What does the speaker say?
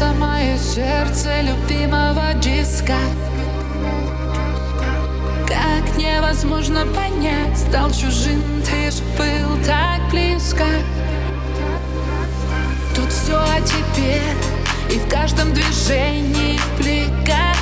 бьется мое сердце любимого диска. Как невозможно понять, стал чужим, ты же был так близко. Тут все о тебе, и в каждом движении вплекать